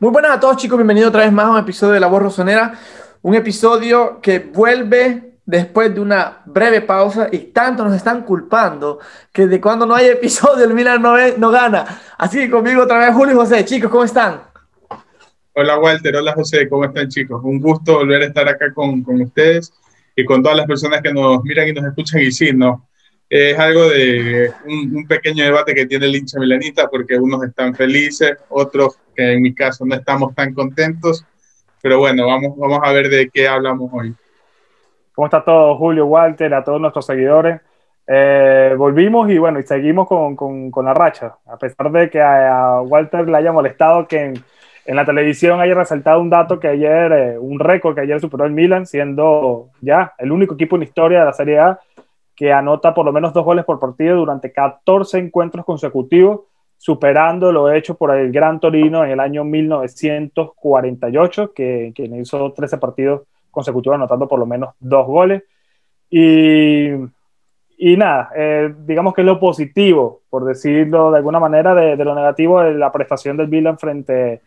Muy buenas a todos chicos, bienvenidos otra vez más a un episodio de La Voz Rosonera, un episodio que vuelve después de una breve pausa y tanto nos están culpando que de cuando no hay episodio el Milan no, no gana. Así que conmigo otra vez Julio y José, chicos, ¿cómo están? Hola Walter, hola José, ¿cómo están chicos? Un gusto volver a estar acá con, con ustedes y con todas las personas que nos miran y nos escuchan y sí, no, es algo de un, pequeño debate que tiene el hincha milanista, porque unos están felices, otros que en mi caso no estamos tan contentos, pero bueno, vamos, vamos a ver de qué hablamos hoy. ¿Cómo está todo, Julio, Walter, a todos nuestros seguidores? Eh, volvimos y bueno, y seguimos con, con, con, la racha, a pesar de que a, Walter le haya molestado que en, en, la televisión haya resaltado un dato que ayer, eh, un récord que ayer superó el Milan, siendo ya el único equipo en historia de la Serie A que anota por lo menos dos goles por partido durante 14 encuentros consecutivos, superando lo hecho por el Gran Torino en el año 1948, que, que hizo 13 partidos consecutivos anotando por lo menos dos goles. Y, y nada, eh, digamos que es lo positivo, por decirlo de alguna manera, de, lo negativo de la prestación del Milan frente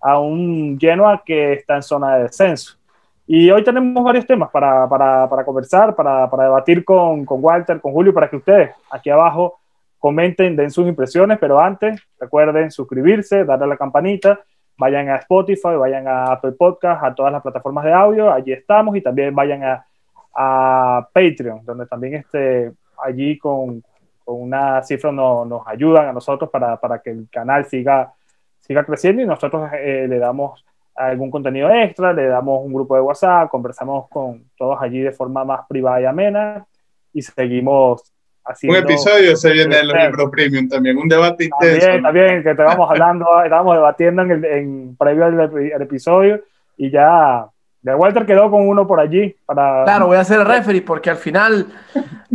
a un Genoa que está en zona de descenso. Y hoy tenemos varios temas para, para, para conversar, para, para debatir con, con, Walter, con Julio, para que ustedes aquí abajo comenten, den sus impresiones, pero antes recuerden suscribirse, darle la campanita, vayan a Spotify, vayan a Apple Podcast, a todas las plataformas de audio, allí estamos, y también vayan a, a Patreon, donde también este, allí con, con una cifra no, nos ayudan a nosotros para, para, que el canal siga, siga creciendo y nosotros eh, le damos algún contenido extra, le damos un grupo de WhatsApp, conversamos con todos allí de forma más privada y amena y seguimos haciendo... Un episodio se viene en los libros premium también, un debate intenso. También, también, que estábamos hablando, estábamos debatiendo en, el, en previo al, episodio y ya... De Walter quedó con uno por allí para... Claro, voy a hacer el referee porque al final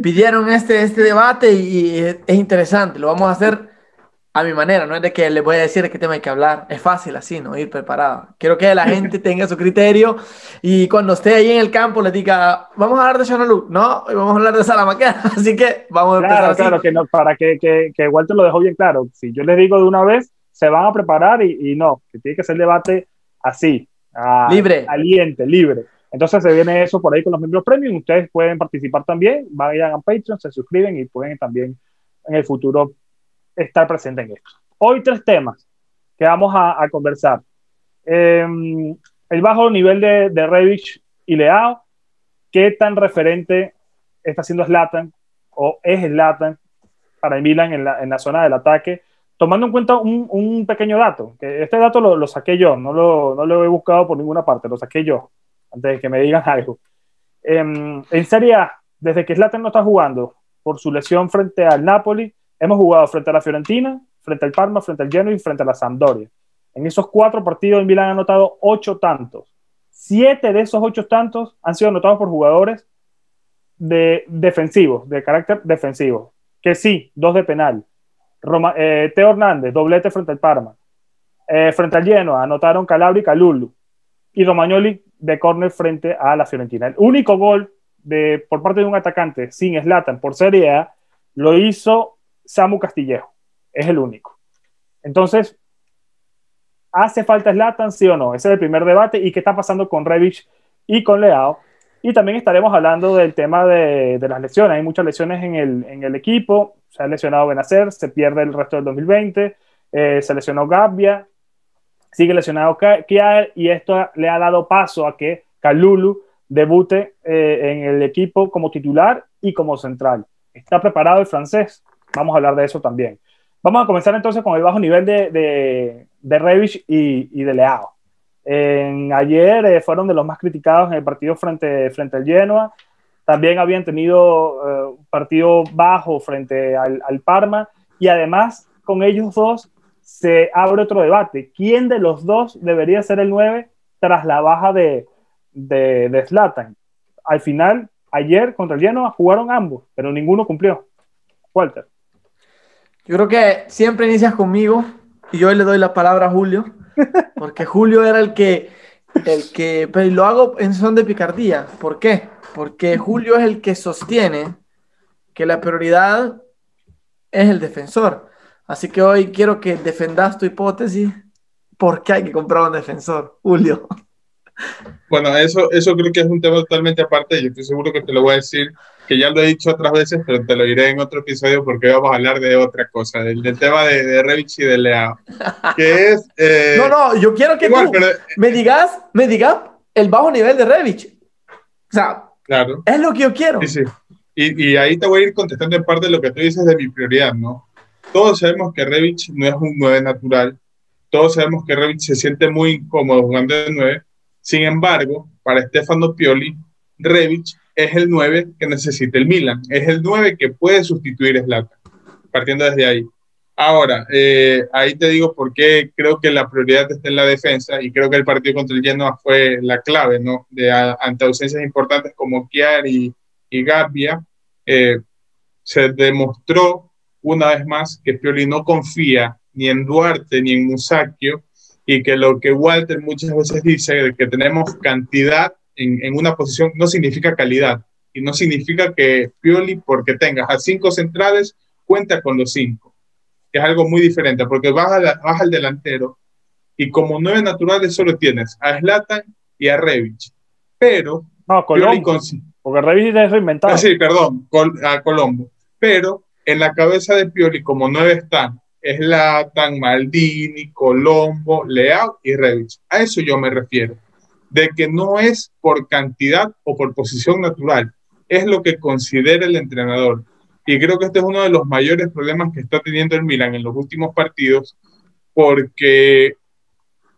pidieron este, este debate y es interesante. Lo vamos a hacer a mi manera, no es de que les voy a decir de qué tema hay que hablar, es fácil así, ¿no? Ir preparado. Quiero que la gente tenga su criterio y cuando esté ahí en el campo le diga, vamos a hablar de Shonaluk, no, vamos a hablar de Salamaquera, así que vamos a empezar Claro, así. claro, que no, para que, que, que, Walter lo dejó bien claro, si yo les digo de una vez, se van a preparar y, y no, que tiene que ser debate así, a, libre, caliente, libre. Entonces se viene eso por ahí con los miembros premium, ustedes pueden participar también, vayan a Patreon, se suscriben y pueden también en el futuro estar presente en esto. Hoy tres temas que vamos a, a conversar. Eh, el bajo nivel de, de Revich y Leao, qué tan referente está haciendo Slatan o es Slatan para Milan en la, en la, zona del ataque, tomando en cuenta un, pequeño dato, que este dato lo, lo saqué yo, no lo, no lo, he buscado por ninguna parte, lo saqué yo, antes de que me digan algo. Eh, en Serie A, desde que Slatan no está jugando por su lesión frente al Napoli, Hemos jugado frente a la Fiorentina, frente al Parma, frente al Genoa y frente a la Sampdoria. En esos cuatro partidos el Milan ha anotado ocho tantos. Siete de esos ocho tantos han sido anotados por jugadores de defensivos, de carácter defensivo. Que sí, dos de penal. Roma, eh, Teo Hernández, doblete frente al Parma. Eh, frente al Genoa anotaron Calabria y Calulu. Y Romagnoli de córner frente a la Fiorentina. El único gol de, por parte de un atacante sin Slatan por Serie A lo hizo Samu Castillejo. Es el único. Entonces, ¿hace falta Slatan, sí o no? Ese es el primer debate. ¿Y qué está pasando con Revich y con Leao? Y también estaremos hablando del tema de, de las lesiones. Hay muchas lesiones en el, equipo. Se ha lesionado Benacer, se pierde el resto del 2020. Eh, se lesionó Gabbia, sigue lesionado Kiar y esto le ha dado paso a que Kalulu debute eh, en el equipo como titular y como central. ¿Está preparado el francés? Vamos a hablar de eso también. Vamos a comenzar entonces con el bajo nivel de, de, de Revich y, y, de Leao. En, ayer eh, fueron de los más criticados en el partido frente, frente al Genoa. También habían tenido eh, un partido bajo frente al, al, Parma. Y además, con ellos dos se abre otro debate. ¿Quién de los dos debería ser el 9 tras la baja de, de, de Zlatan? Al final, ayer contra el Genoa jugaron ambos, pero ninguno cumplió. Walter. Yo creo que siempre inicias conmigo y yo le doy la palabra a Julio, porque Julio era el que, el que, pero lo hago en son de picardía. ¿Por qué? Porque Julio es el que sostiene que la prioridad es el defensor. Así que hoy quiero que defendas tu hipótesis ¿por qué hay que comprar un defensor, Julio? Bueno, eso, eso creo que es un tema totalmente aparte. Yo estoy seguro que te lo voy a decir, que ya lo he dicho otras veces, pero te lo diré en otro episodio porque vamos a hablar de otra cosa, del, tema de, de Revich y de Leao. Que es. Eh, no, no, yo quiero que tú me digas, me digas el bajo nivel de Revich. O sea, claro. es lo que yo quiero. Sí, sí. Y, y, ahí te voy a ir contestando en parte de lo que tú dices de mi prioridad, ¿no? Todos sabemos que Revich no es un 9 natural. Todos sabemos que Revich se siente muy incómodo jugando de 9 sin embargo, para Stefano Pioli, Revich es el 9 que necesita el Milan, es el 9 que puede sustituir a Zlatan, partiendo desde ahí. Ahora, eh, ahí te digo por qué creo que la prioridad está en la defensa y creo que el partido contra el Genoa fue la clave, ¿no? De, ante ausencias importantes como Kiar y, y Gabbia, eh, se demostró una vez más que Pioli no confía ni en Duarte ni en Musacchio y que lo que Walter muchas veces dice, de que tenemos cantidad en, en, una posición, no significa calidad. Y no significa que Pioli, porque tengas a cinco centrales, cuenta con los cinco. Que es algo muy diferente, porque baja, baja el delantero y como nueve naturales solo tienes a Slatan y a Revich. Pero... No, Colombo. porque Revich es reinventado. Ah, sí, perdón, a Colombo. Pero en la cabeza de Pioli, como nueve están es Latan, Maldini, Colombo, Leao y Revich. A eso yo me refiero. De que no es por cantidad o por posición natural, es lo que considera el entrenador. Y creo que este es uno de los mayores problemas que está teniendo el Milan en los últimos partidos, porque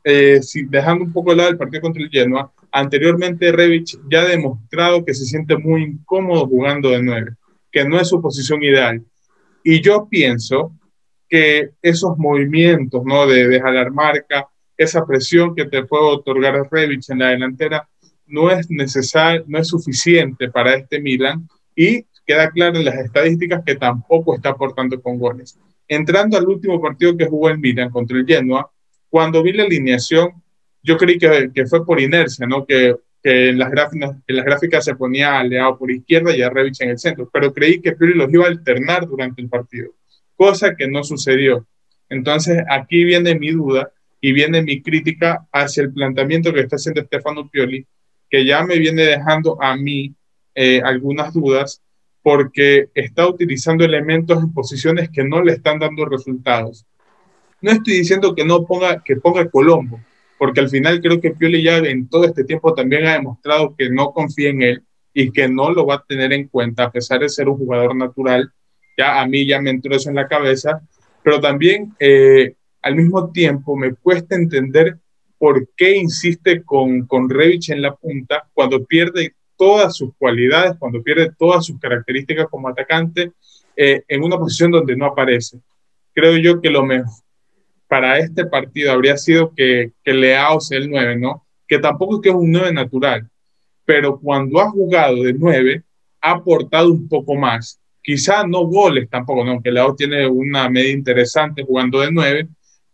eh, dejando un poco de lado el partido contra el Genoa, anteriormente Revich ya ha demostrado que se siente muy incómodo jugando de nueve, que no es su posición ideal. Y yo pienso que esos movimientos, ¿no? De, de jalar marca, esa presión que te puede otorgar Revich en la delantera, no es necesario, no es suficiente para este Milan y queda claro en las estadísticas que tampoco está aportando con goles. Entrando al último partido que jugó el Milan contra el Genoa, cuando vi la alineación, yo creí que, que fue por inercia, ¿no? Que, que en, las gráficas, en las gráficas se ponía a Leao por izquierda y a Revich en el centro, pero creí que Pioli los iba a alternar durante el partido cosa que no sucedió. Entonces, aquí viene mi duda y viene mi crítica hacia el planteamiento que está haciendo Stefano Pioli, que ya me viene dejando a mí eh, algunas dudas porque está utilizando elementos en posiciones que no le están dando resultados. No estoy diciendo que no ponga, que ponga Colombo, porque al final creo que Pioli ya en todo este tiempo también ha demostrado que no confía en él y que no lo va a tener en cuenta, a pesar de ser un jugador natural ya a mí ya me entró eso en la cabeza, pero también eh, al mismo tiempo me cuesta entender por qué insiste con, con Revich en la punta cuando pierde todas sus cualidades, cuando pierde todas sus características como atacante eh, en una posición donde no aparece. Creo yo que lo mejor para este partido habría sido que, que Leao sea el 9, ¿no? Que tampoco es que es un 9 natural, pero cuando ha jugado de 9, ha aportado un poco más quizá no goles tampoco, ¿no? aunque Leao tiene una media interesante jugando de nueve,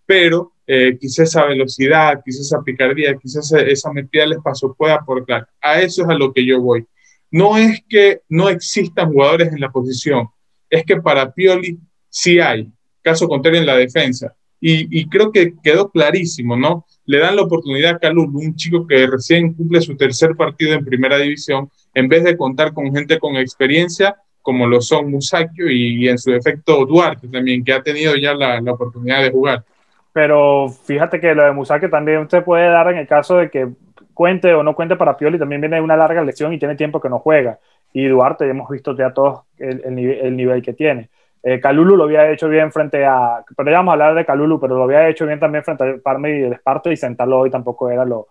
pero eh, quizás esa velocidad, quizás esa picardía, quizás esa metida al espacio pueda aportar. A eso es a lo que yo voy. No es que no existan jugadores en la posición, es que para Pioli sí hay, caso contrario en la defensa. Y, y creo que quedó clarísimo, ¿no? Le dan la oportunidad a Calulu, un chico que recién cumple su tercer partido en primera división, en vez de contar con gente con experiencia como lo son Musacchio y, en su defecto Duarte también, que ha tenido ya la, la, oportunidad de jugar. Pero fíjate que lo de Musacchio también usted puede dar en el caso de que cuente o no cuente para Pioli, también viene una larga lesión y tiene tiempo que no juega. Y Duarte, hemos visto ya todos el, el, nivel, el nivel, que tiene. Eh, Calulu lo había hecho bien frente a. Pero ya vamos a hablar de Calulu, pero lo había hecho bien también frente al Parma y el Esparto y sentarlo hoy tampoco era lo,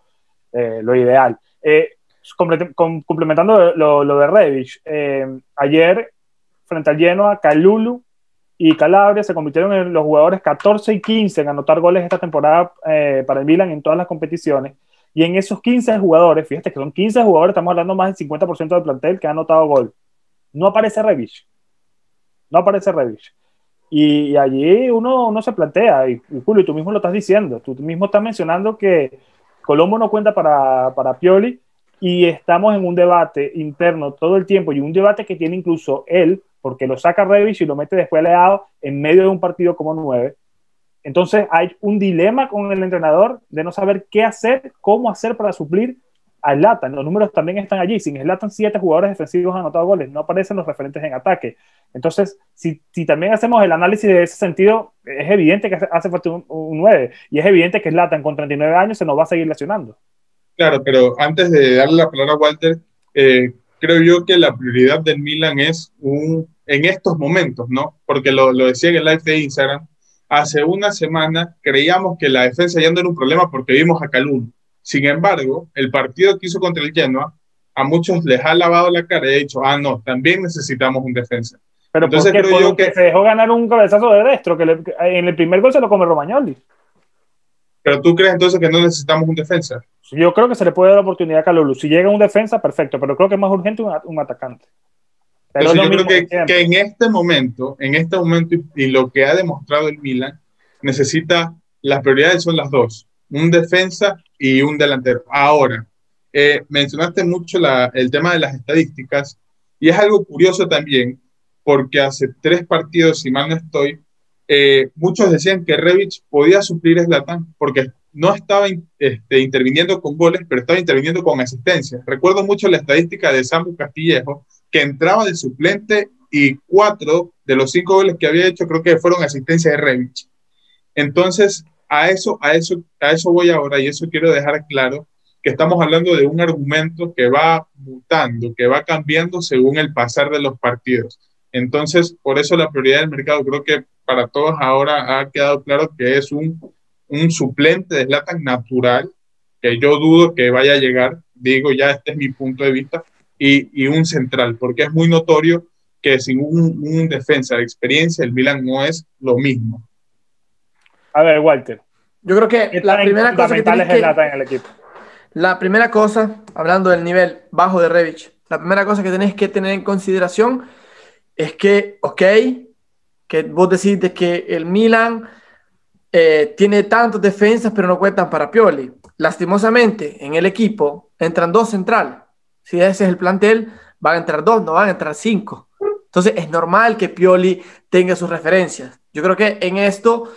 eh, lo ideal. Eh, complementando lo, de Revich, eh, ayer frente al Genoa, Calulu y Calabria se convirtieron en los jugadores 14 y 15 en anotar goles esta temporada eh, para el Milan en todas las competiciones. Y en esos 15 jugadores, fíjate que son 15 jugadores, estamos hablando más del 50% del plantel que ha anotado gol. No aparece Revich. No aparece Revich. Y, allí uno, uno se plantea, y, y, Julio, tú mismo lo estás diciendo, tú mismo estás mencionando que Colombo no cuenta para, para Pioli, y estamos en un debate interno todo el tiempo y un debate que tiene incluso él, porque lo saca Revich y lo mete después Leao en medio de un partido como nueve. Entonces hay un dilema con el entrenador de no saber qué hacer, cómo hacer para suplir a Zlatan. Los números también están allí. Sin Zlatan, siete jugadores defensivos han anotado goles. No aparecen los referentes en ataque. Entonces, si, si también hacemos el análisis de ese sentido, es evidente que hace falta un, 9. Y es evidente que Zlatan con 39 años se nos va a seguir lesionando. Claro, pero antes de darle la palabra a Walter, eh, creo yo que la prioridad del Milan es un, en estos momentos, ¿no? Porque lo, lo decía en el live de Instagram, hace una semana creíamos que la defensa ya no era un problema porque vimos a Calum. Sin embargo, el partido que hizo contra el Genoa, a muchos les ha lavado la cara y ha dicho, ah, no, también necesitamos un defensa. Pero Entonces, creo yo que se dejó ganar un cabezazo de destro, que en el primer gol se lo come Romagnoli. Pero tú crees entonces que no necesitamos un defensa. Yo creo que se le puede dar la oportunidad a Calulu. Si llega un defensa, perfecto, pero creo que es más urgente un, atacante. Pero yo creo que, que, en este momento, en este momento y, lo que ha demostrado el Milan, necesita, las prioridades son las dos, un defensa y un delantero. Ahora, eh, mencionaste mucho la, el tema de las estadísticas y es algo curioso también, porque hace tres partidos, si mal no estoy, eh, muchos decían que Revich podía suplir a Zlatan porque no estaba este, interviniendo con goles, pero estaba interviniendo con asistencia. Recuerdo mucho la estadística de Samu Castillejo, que entraba de suplente y cuatro de los cinco goles que había hecho creo que fueron asistencia de Revich. Entonces, a eso, a eso, a eso voy ahora y eso quiero dejar claro que estamos hablando de un argumento que va mutando, que va cambiando según el pasar de los partidos. Entonces, por eso la prioridad del mercado creo que para todos ahora ha quedado claro que es un un suplente de Zlatan natural, que yo dudo que vaya a llegar, digo ya este es mi punto de vista, y, un central, porque es muy notorio que sin un, defensa de experiencia el Milan no es lo mismo. A ver, Walter. Yo creo que la primera cosa que, que en el equipo. La primera cosa, hablando del nivel bajo de Revich, la primera cosa que tenéis que tener en consideración es que, ok, que vos decís de que el Milan eh, tiene tantos defensas, pero no cuentan para Pioli. Lastimosamente, en el equipo entran dos centrales. Si ese es el plantel, van a entrar dos, no van a entrar cinco. Entonces es normal que Pioli tenga sus referencias. Yo creo que en esto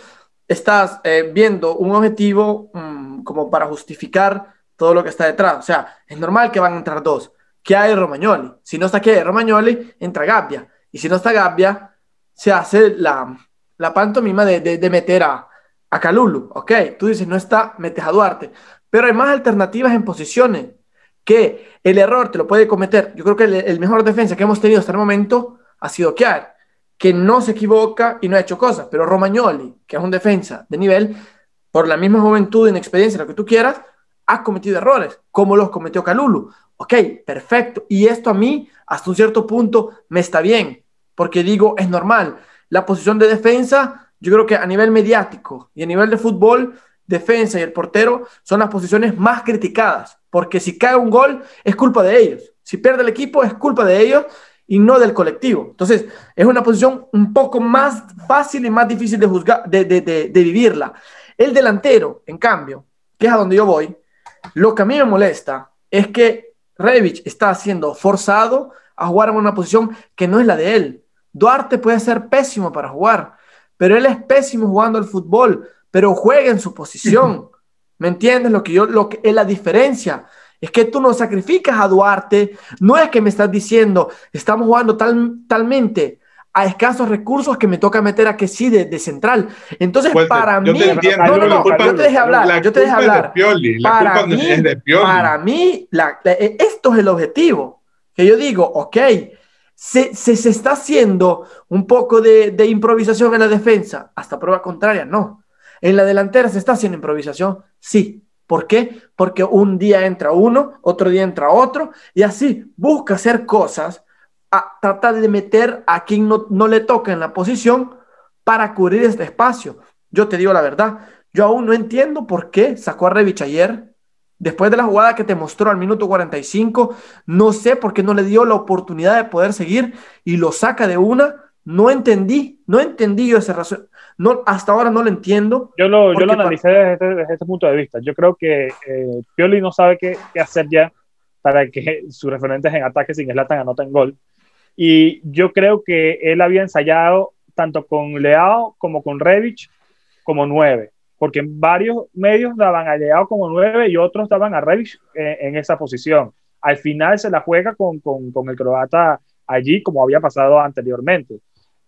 estás eh, viendo un objetivo mm, como para justificar todo lo que está detrás. O sea, es normal que van a entrar dos. ¿Qué hay Romagnoli? Si no está que Romagnoli, entra Gabbia. Y si no está Gabbia, se hace la, la pantomima de, de meter a, a Calulu, ok, tú dices no está, metes a Duarte, pero hay más alternativas en posiciones que el error te lo puede cometer. Yo creo que el, mejor defensa que hemos tenido hasta el momento ha sido Kiar, que no se equivoca y no ha hecho cosas, pero Romagnoli, que es un defensa de nivel, por la misma juventud, inexperiencia, lo que tú quieras, ha cometido errores, como los cometió Calulu. Ok, perfecto. Y esto a mí, hasta un cierto punto, me está bien, porque digo, es normal. La posición de defensa yo creo que a nivel mediático y a nivel de fútbol, defensa y el portero son las posiciones más criticadas, porque si cae un gol es culpa de ellos, si pierde el equipo es culpa de ellos y no del colectivo. Entonces, es una posición un poco más fácil y más difícil de, juzgar, de, vivirla. El delantero, en cambio, que es a donde yo voy, lo que a mí me molesta es que Revich está siendo forzado a jugar en una posición que no es la de él. Duarte puede ser pésimo para jugar, pero él es pésimo jugando al fútbol, pero juega en su posición. ¿Me entiendes? Lo que yo, lo que es la diferencia. Es que tú no sacrificas a Duarte, no es que me estás diciendo, estamos jugando tal, talmente a escasos recursos que me toca meter a que sí de, central. Entonces, para mí, no, no, no, yo te dejé hablar, yo te dejé hablar. para, mí, para mí, esto es el objetivo. Que yo digo, ok, se, se, está haciendo un poco de, improvisación en la defensa. Hasta prueba contraria, no. En la delantera se está haciendo improvisación, sí. ¿Por qué? Porque un día entra uno, otro día entra otro, y así busca hacer cosas, a tratar de meter a quien no, no le toca en la posición para cubrir este espacio. Yo te digo la verdad, yo aún no entiendo por qué sacó a Revich ayer, Después de la jugada que te mostró al minuto 45, no sé por qué no le dio la oportunidad de poder seguir y lo saca de una. No entendí, no entendí yo esa razón. No, hasta ahora no lo entiendo. Yo lo, yo lo analicé desde este, desde este, punto de vista. Yo creo que eh, Pioli no sabe qué, qué, hacer ya para que sus referentes en ataque sin Zlatan anoten gol. Y yo creo que él había ensayado tanto con Leao como con Revich como nueve, porque varios medios daban a Leao como nueve y otros daban a Revich en, esa posición. Al final se la juega con, con, con el croata allí, como había pasado anteriormente.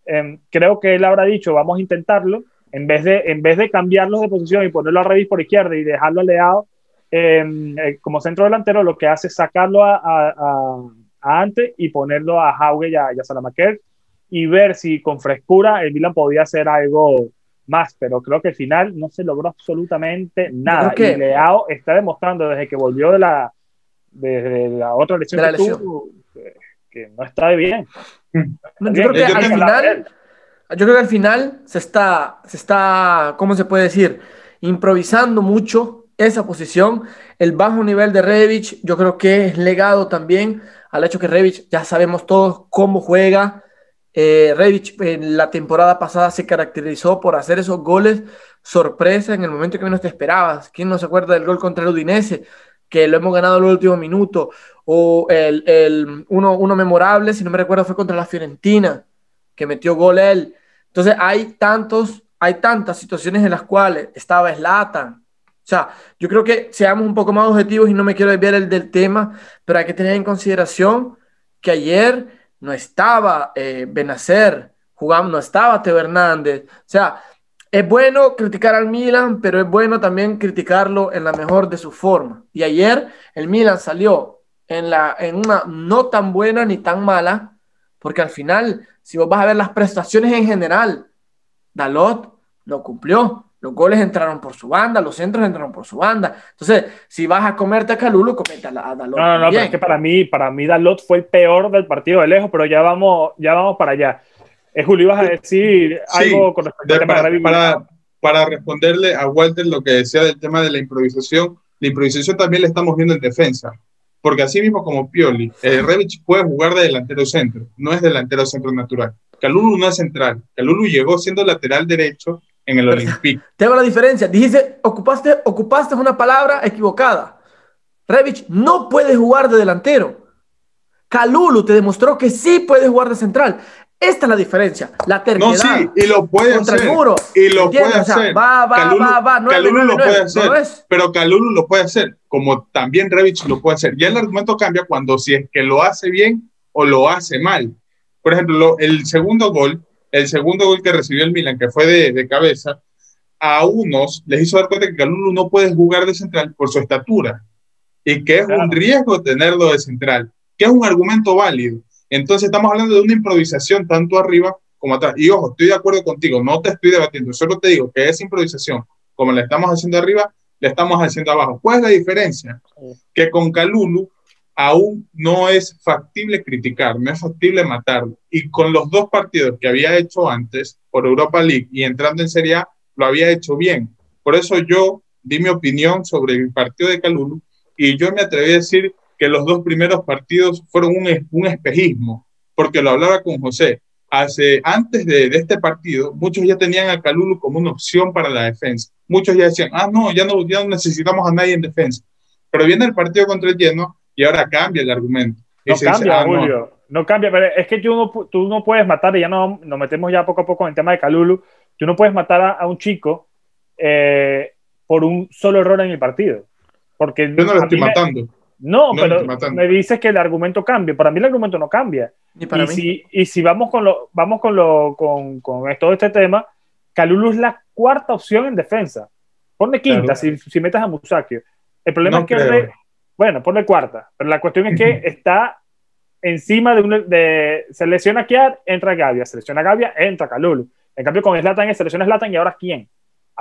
Em, creo que él habrá dicho, vamos a intentarlo, en vez de, en vez de cambiarlos de posición y ponerlo a Revich por izquierda y dejarlo a Leao em, eh, como centro delantero, lo que hace es sacarlo a, a, a, Ante y ponerlo a Hauge y a, y a Salamaker y ver si con frescura el Milan podía hacer algo más, pero creo que al final no se logró absolutamente nada. Y Leao está demostrando desde que volvió de la, de, la otra lesión, que, no está bien. yo, Creo que al final, yo creo que al final se está, se está, ¿cómo se puede decir? Improvisando mucho esa posición. El bajo nivel de Revich, yo creo que es legado también al hecho que Revich ya sabemos todos cómo juega eh, en la temporada pasada se caracterizó por hacer esos goles sorpresa en el momento que menos te esperabas. ¿Quién no se acuerda del gol contra el Udinese? Que lo hemos ganado en el último minuto. O el, el uno, uno, memorable, si no me recuerdo, fue contra la Fiorentina, que metió gol él. Entonces hay tantos, hay tantas situaciones en las cuales estaba Slatan. O sea, yo creo que seamos un poco más objetivos y no me quiero desviar el del tema, pero hay que tener en consideración que ayer no estaba eh, Benacer jugando, no estaba Teo Hernández. O sea, es bueno criticar al Milan, pero es bueno también criticarlo en la mejor de su forma. Y ayer el Milan salió en, la, en una no tan buena ni tan mala, porque al final, si vos vas a ver las prestaciones en general, Dalot no cumplió. Los goles entraron por su banda, los centros entraron por su banda. Entonces, si vas a comerte a Calulu, comete a Dalot. No, no, no, pero es que para mí, para mí Dalot fue el peor del partido de lejos, pero ya vamos, ya vamos para allá. Eh, Julio, ibas a decir algo con respecto a para, para, para, responderle a Walter lo que decía del tema de la improvisación, la improvisación también la estamos viendo en defensa. Porque así mismo como Pioli, eh, Revich puede jugar de delantero centro, no es delantero centro natural. Calulu no es central. Calulu llegó siendo lateral derecho en el Olympique. Te hago la diferencia. Dijiste, ocupaste, ocupaste una palabra equivocada. Revich no puede jugar de delantero. Calulu te demostró que sí puede jugar de central. Esta es la diferencia, la terquedad. No, sí, y lo puede hacer. y lo puede hacer. va, va, va, va. Calulu lo puede hacer. pero Calulu lo puede hacer, como también Revich lo puede hacer. Ya el argumento cambia cuando si es que lo hace bien o lo hace mal. Por ejemplo, el segundo gol el segundo gol que recibió el Milan, que fue de, cabeza, a unos les hizo dar cuenta que Calulu no puede jugar de central por su estatura y que es un riesgo tenerlo de central, que es un argumento válido. Entonces estamos hablando de una improvisación tanto arriba como atrás. Y ojo, estoy de acuerdo contigo, no te estoy debatiendo, solo te digo que esa improvisación, como la estamos haciendo arriba, la estamos haciendo abajo. ¿Cuál es la diferencia? Que con Calulu aún no es factible criticar, no es factible matarlo. Y con los dos partidos que había hecho antes por Europa League y entrando en Serie A, lo había hecho bien. Por eso yo di mi opinión sobre el partido de Calulu y yo me atreví a decir que los dos primeros partidos fueron un, espejismo, porque lo hablaba con José. Hace, antes de, de, este partido, muchos ya tenían a Calulu como una opción para la defensa. Muchos ya decían, ah, no, ya no, ya no necesitamos a nadie en defensa. Pero viene el partido contra el Lleno y ahora cambia el argumento. No cambia, ah, Julio. No. cambia, pero es que tú no, tú no puedes matar, y ya no, nos metemos ya poco a poco en el tema de Calulu, tú no puedes matar a, un chico eh, por un solo error en el partido. Porque Yo no lo estoy matando. No, pero me dices que el argumento cambia. Para mí el argumento no cambia. Y, para mí. Si, y si vamos con lo, vamos con lo, con, con todo este tema, Calulu es la cuarta opción en defensa. Ponle quinta si, si metas a Musakio. El problema es que bueno, ponle cuarta, pero la cuestión es que está encima de, un, de selecciona Kiar, entra Gavia, selecciona Gavia, entra Calulu. En cambio, con Slatan, selecciona Slatan y ahora ¿quién?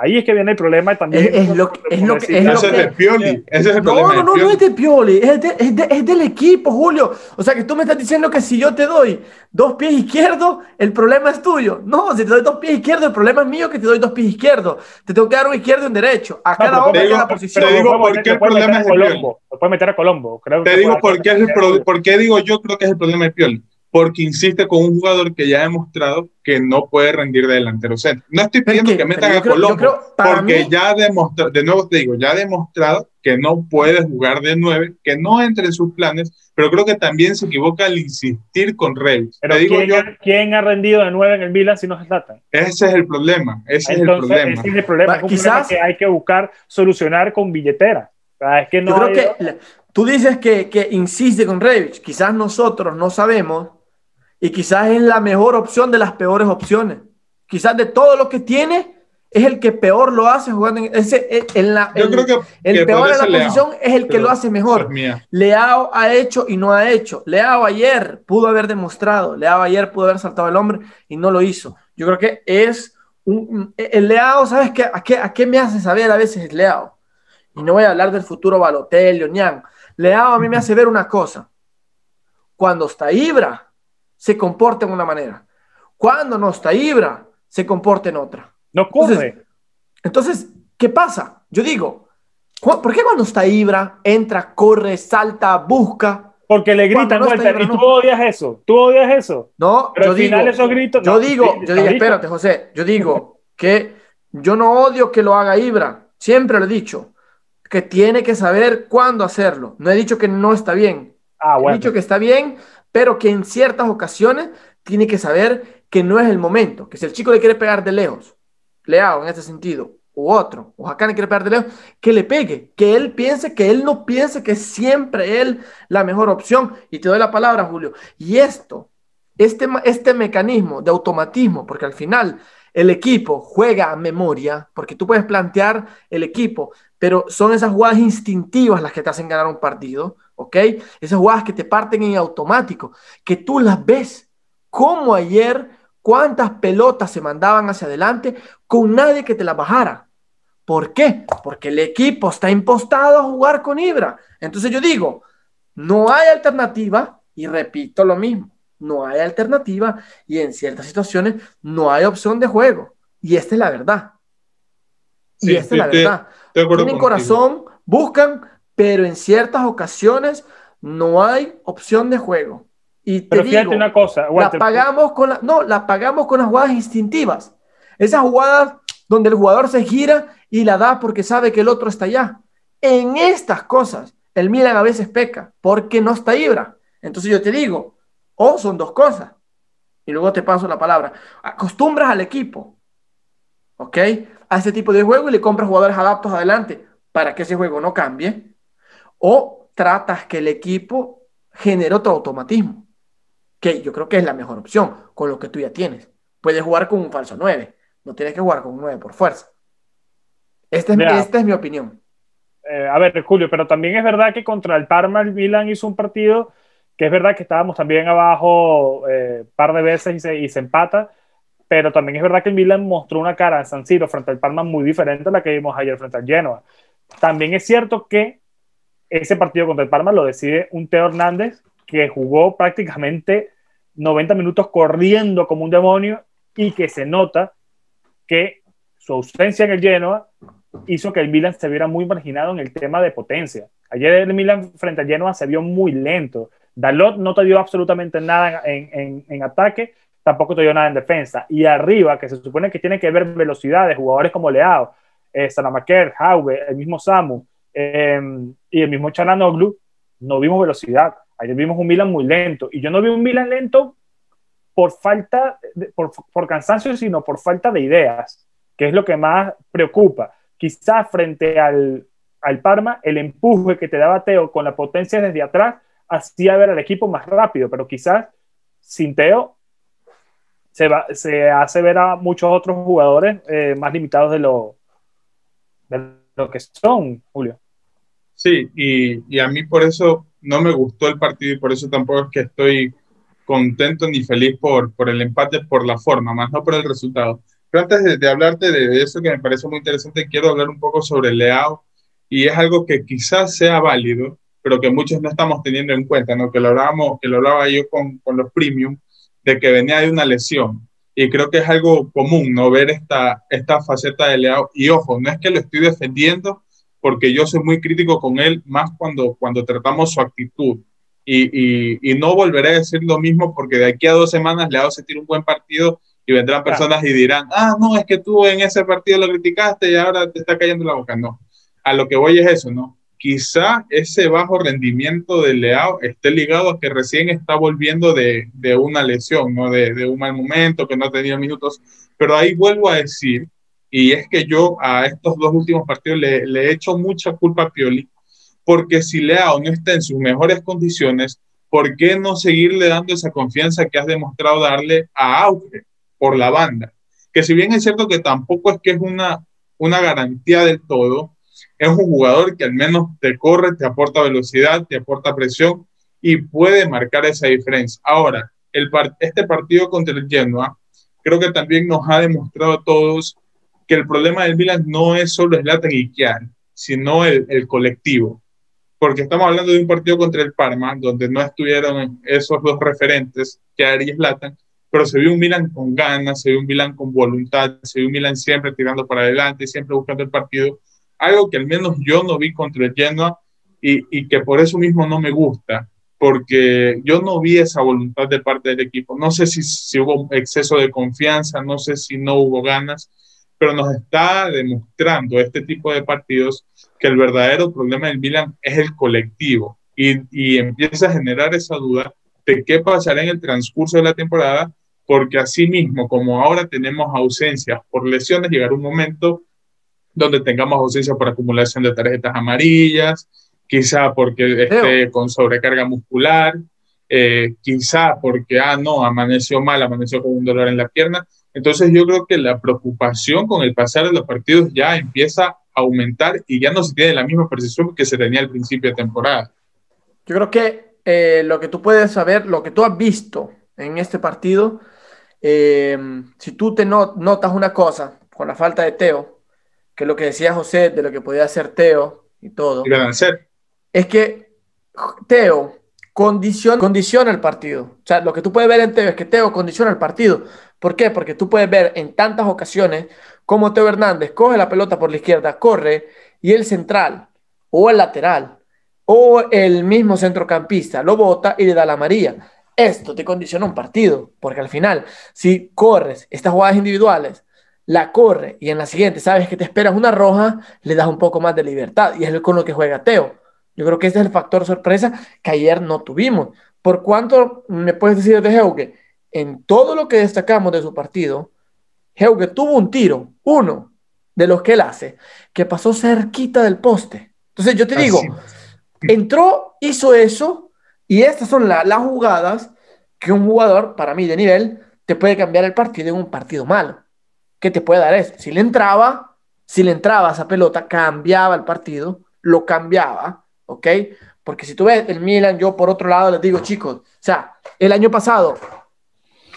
Ahí es que viene el problema también. Es, lo, es lo que. Es lo es de Pioli. Ese es el no, problema. No, no, no es de Pioli. Es, de, es, de, es, del equipo, Julio. O sea que tú me estás diciendo que si yo te doy dos pies izquierdos, el problema es tuyo. No, si te doy dos pies izquierdos, el problema es mío que te doy dos pies izquierdos. Te tengo que dar un izquierdo y un derecho. A cada hombre en la posición. Te digo por qué el problema es de Pioli. Lo puedes meter a Colombo. Creo te digo por qué, es el por qué digo yo creo que es el problema de Pioli. Porque insiste con un jugador que ya ha demostrado que no puede rendir de delantero centro. No estoy pidiendo que metan a Colombo, porque ya ha demostrado, de nuevo te digo, ya ha demostrado que no puede jugar de nueve, que no entre en sus planes, pero creo que también se equivoca al insistir con Reis. Pero digo ¿quién, yo, ¿quién ha rendido de nueve en el Milan si no se trata? Ese es el problema, ese es el problema. Ese es el problema, quizás, que hay que buscar solucionar con billetera. es que no yo creo que tú dices que, que insiste con Reis, quizás nosotros no sabemos y quizás es la mejor opción de las peores opciones. Quizás de todo lo que tiene, es el que peor lo hace jugando en, ese, eh, en la. Yo creo que, el peor de la posición es el que lo hace mejor. Leao ha hecho y no ha hecho. Leao ayer pudo haber demostrado. Leao ayer pudo haber saltado el hombre y no lo hizo. Yo creo que es un. El Leao, ¿sabes qué? ¿A qué, a qué me hace saber a veces el Leao? Y no voy a hablar del futuro Balotelli o. Leao a mí me hace ver una cosa. Cuando está Ibra, se comporta en una manera. Cuando no está Ibra, se comporta en otra. No corre. Entonces, ¿qué pasa? Yo digo, ¿por qué cuando está Ibra, entra, corre, salta, busca? Porque le gritan, no y tú odias eso, tú odias eso. No, yo digo, esos gritos, yo digo, yo digo, espérate, José, yo digo que yo no odio que lo haga Ibra, siempre lo he dicho, que tiene que saber cuándo hacerlo. No he dicho que no está bien. Ah, bueno. He dicho que está bien pero que en ciertas ocasiones tiene que saber que no es el momento, que si el chico le quiere pegar de lejos, Leao en este sentido, u otro, o acá le quiere pegar de lejos, que le pegue, que él piense, que él no piense que es siempre él la mejor opción. Y te doy la palabra, Julio. Y esto, este, este mecanismo de automatismo, porque al final el equipo juega a memoria, porque tú puedes plantear el equipo, pero son esas jugadas instintivas las que te hacen ganar un partido, ¿ok? Esas jugadas que te parten en automático, que tú las ves, como ayer, cuántas pelotas se mandaban hacia adelante con nadie que te las bajara. ¿Por qué? Porque el equipo está impostado a jugar con Ibra. Entonces yo digo, no hay alternativa y repito lo mismo, no hay alternativa y en ciertas situaciones no hay opción de juego. Y esta es la verdad. y esta es la verdad. Tienen corazón, buscan, pero en ciertas ocasiones no hay opción de juego. Y te digo, una cosa, la pagamos con la, no, la pagamos con las jugadas instintivas. Esas jugadas donde el jugador se gira y la da porque sabe que el otro está allá. En estas cosas, el Milan a veces peca porque no está Ibra. Entonces yo te digo, o son dos cosas. Y luego te paso la palabra. Acostumbras al equipo, ¿ok? A ese tipo de juego y le compras jugadores adaptos adelante para que ese juego no cambie. O tratas que el equipo genere otro automatismo, que yo creo que es la mejor opción con lo que tú ya tienes. Puedes jugar con un falso 9, no tienes que jugar con un 9 por fuerza. Esta es, esta es mi opinión. Eh, a ver, Julio, pero también es verdad que contra el Parma el Milan hizo un partido que es verdad que estábamos también abajo un eh, par de veces y se, y se, empata, pero también es verdad que el Milan mostró una cara en San Siro frente al Parma muy diferente a la que vimos ayer frente al Genoa. También es cierto que ese partido contra el Parma lo decide un Teo Hernández que jugó prácticamente 90 minutos corriendo como un demonio y que se nota que su ausencia en el Genoa hizo que el Milan se viera muy marginado en el tema de potencia. Ayer el Milan frente al Genoa se vio muy lento. Dalot no te dio absolutamente nada en, en, ataque, tampoco te dio nada en defensa. Y arriba, que se supone que tiene que ver velocidad de jugadores como Leao, eh, Salamaker, Hauge, el mismo Samu em, y el mismo Chananoglu, no vimos velocidad. Ayer vimos un Milan muy lento. Y yo no vi un Milan lento por falta, por, por cansancio, sino por falta de ideas, que es lo que más preocupa. Quizás frente al, al Parma, el empuje que te daba Teo con la potencia desde atrás hacía ver al equipo más rápido, pero quizás sin Teo se, va, hace ver a muchos otros jugadores eh, más limitados de lo, de lo que son, Julio. Sí, y, y, a mí por eso no me gustó el partido y por eso tampoco es que estoy contento ni feliz por, por el empate, por la forma, más no por el resultado. Pero antes de, hablarte de, eso que me parece muy interesante, quiero hablar un poco sobre Leao y es algo que quizás sea válido, pero que muchos no estamos teniendo en cuenta, ¿no? que, lo hablábamos, que lo hablaba yo con, con los premium, de que venía de una lesión. Y creo que es algo común, ¿no? Ver esta, esta faceta de Leao. Y ojo, no es que lo estoy defendiendo, porque yo soy muy crítico con él, más cuando, cuando tratamos su actitud. y, y, no volveré a decir lo mismo porque de aquí a dos semanas le hago sentir un buen partido y vendrán personas y dirán, ah, no, es que tú en ese partido lo criticaste y ahora te está cayendo la boca. No, a lo que voy es eso, ¿no? Quizá ese bajo rendimiento de Leao esté ligado a que recién está volviendo de, una lesión, ¿no? De, un mal momento, que no tenido minutos. Pero ahí vuelvo a decir, y es que yo a estos dos últimos partidos le, le he hecho mucha culpa a Pioli, porque si Leao no está en sus mejores condiciones, ¿por qué no seguirle dando esa confianza que has demostrado darle a Auge por la banda? Que si bien es cierto que tampoco es que es una, una garantía del todo, es un jugador que al menos te corre, te aporta velocidad, te aporta presión y puede marcar esa diferencia. Ahora, el este partido contra el Genoa creo que también nos ha demostrado a todos que el problema del Milan no es solo Zlatan y Kian, sino el, colectivo porque estamos hablando de un partido contra el Parma, donde no estuvieron esos dos referentes, que y Zlatan, pero se vio un Milan con ganas, se vio un Milan con voluntad, se vio un Milan siempre tirando para adelante, siempre buscando el partido, algo que al menos yo no vi contra el Genoa y, y que por eso mismo no me gusta, porque yo no vi esa voluntad de parte del equipo. No sé si, si hubo exceso de confianza, no sé si no hubo ganas, pero nos está demostrando este tipo de partidos que el verdadero problema del Milan es el colectivo y, y empieza a generar esa duda de qué pasará en el transcurso de la temporada, porque así mismo, como ahora tenemos ausencias por lesiones, llegará un momento donde tengamos ausencia por acumulación de tarjetas amarillas, quizá porque esté con sobrecarga muscular, eh, quizá porque, ah, no, amaneció mal, amaneció con un dolor en la pierna, entonces yo creo que la preocupación con el pasar de los partidos ya empieza a aumentar y ya no se tiene la misma percepción que se tenía al principio de temporada. Yo creo que eh, lo que tú puedes saber, lo que tú has visto en este partido, eh, si tú te notas una cosa con la falta de Teo, que lo que decía José de lo que podía hacer Teo y todo, es que Teo condiciona, condiciona el partido. O sea, lo que tú puedes ver en Teo es que Teo condiciona el partido. ¿Por qué? Porque tú puedes ver en tantas ocasiones cómo Teo Hernández coge la pelota por la izquierda, corre y el central o el lateral o el mismo centrocampista lo bota y le da la amarilla. Esto te condiciona un partido, porque al final, si corres estas jugadas individuales, la corre y en la siguiente sabes que te esperas una roja, le das un poco más de libertad y es con lo que juega Teo. Yo creo que ese es el factor sorpresa que ayer no tuvimos. ¿Por cuánto me puedes decir de Heuge? en todo lo que destacamos de su partido, Heuge tuvo un tiro, uno de los que él hace, que pasó cerquita del poste. Entonces yo te digo, entró, hizo eso, y estas son las jugadas que un jugador, para mí, de nivel, te puede cambiar el partido en un partido malo. ¿Qué te puede dar eso? Si le entraba, si le entraba esa pelota, cambiaba el partido, lo cambiaba, ¿ok? Porque si tú ves el Milan, yo por otro lado les digo, chicos, o sea, el año pasado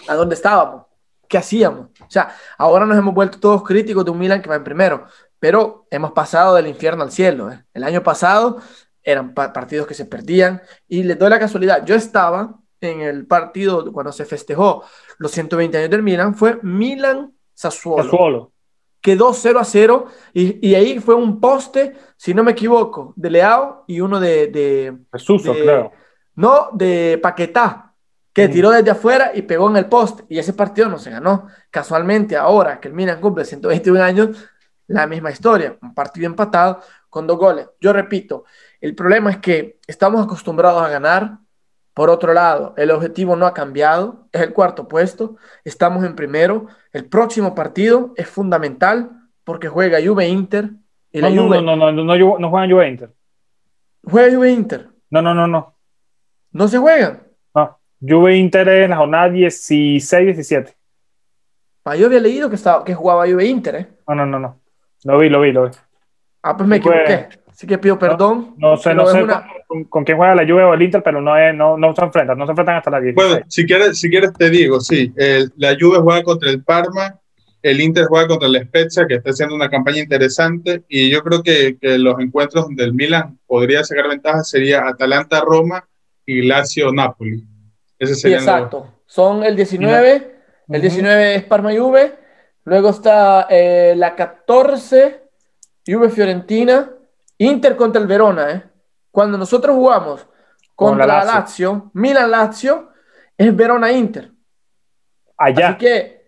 a dónde estábamos, qué hacíamos. O sea, ahora nos hemos vuelto todos críticos de un Milan que va en primero, pero hemos pasado del infierno al cielo. ¿eh? El año pasado eran partidos que se perdían y les doy la casualidad, yo estaba en el partido cuando se festejó los 120 años del Milan, fue Milan-Sassuolo. Quedó 0 a 0 y, y, ahí fue un poste, si no me equivoco, de Leao y uno de... de Jesús, creo. No, de Paquetá que tiró desde afuera y pegó en el poste. Y ese partido no se ganó. Casualmente, ahora que el Milan cumple 121 años, la misma historia. Un partido empatado con dos goles. Yo repito, el problema es que estamos acostumbrados a ganar. Por otro lado, el objetivo no ha cambiado. Es el cuarto puesto. Estamos en primero. El próximo partido es fundamental porque juega Juve Inter. Y no, no, no, no, no, no, no juegan Juve Inter. ¿Juega Juve Inter? No, no, no, no. ¿No se juegan? Juve Inter en la jornada 16-17. Ah, yo había leído que, estaba, que jugaba Juve Inter, ¿eh? No, no, no, no. Lo vi, lo vi, lo vi. Ah, pues me equivoqué. Así que pido perdón. No, sé, no sé con, quién juega la Juve o el Inter, pero no, es, no, no se enfrentan, no se enfrentan hasta la 10. Bueno, si quieres, si quieres te digo, sí, la Juve juega contra el Parma, el Inter juega contra el Spezia, que está haciendo una campaña interesante, y yo creo que, que los encuentros del Milan podría sacar ventaja sería Atalanta-Roma y Lazio-Napoli exacto. Son el 19, el 19 es Parma Juve, luego está eh, la 14, Juve Fiorentina, Inter contra el Verona. ¿eh? Cuando nosotros jugamos contra la Lazio. Milan-Lazio es Verona-Inter. Allá. Así que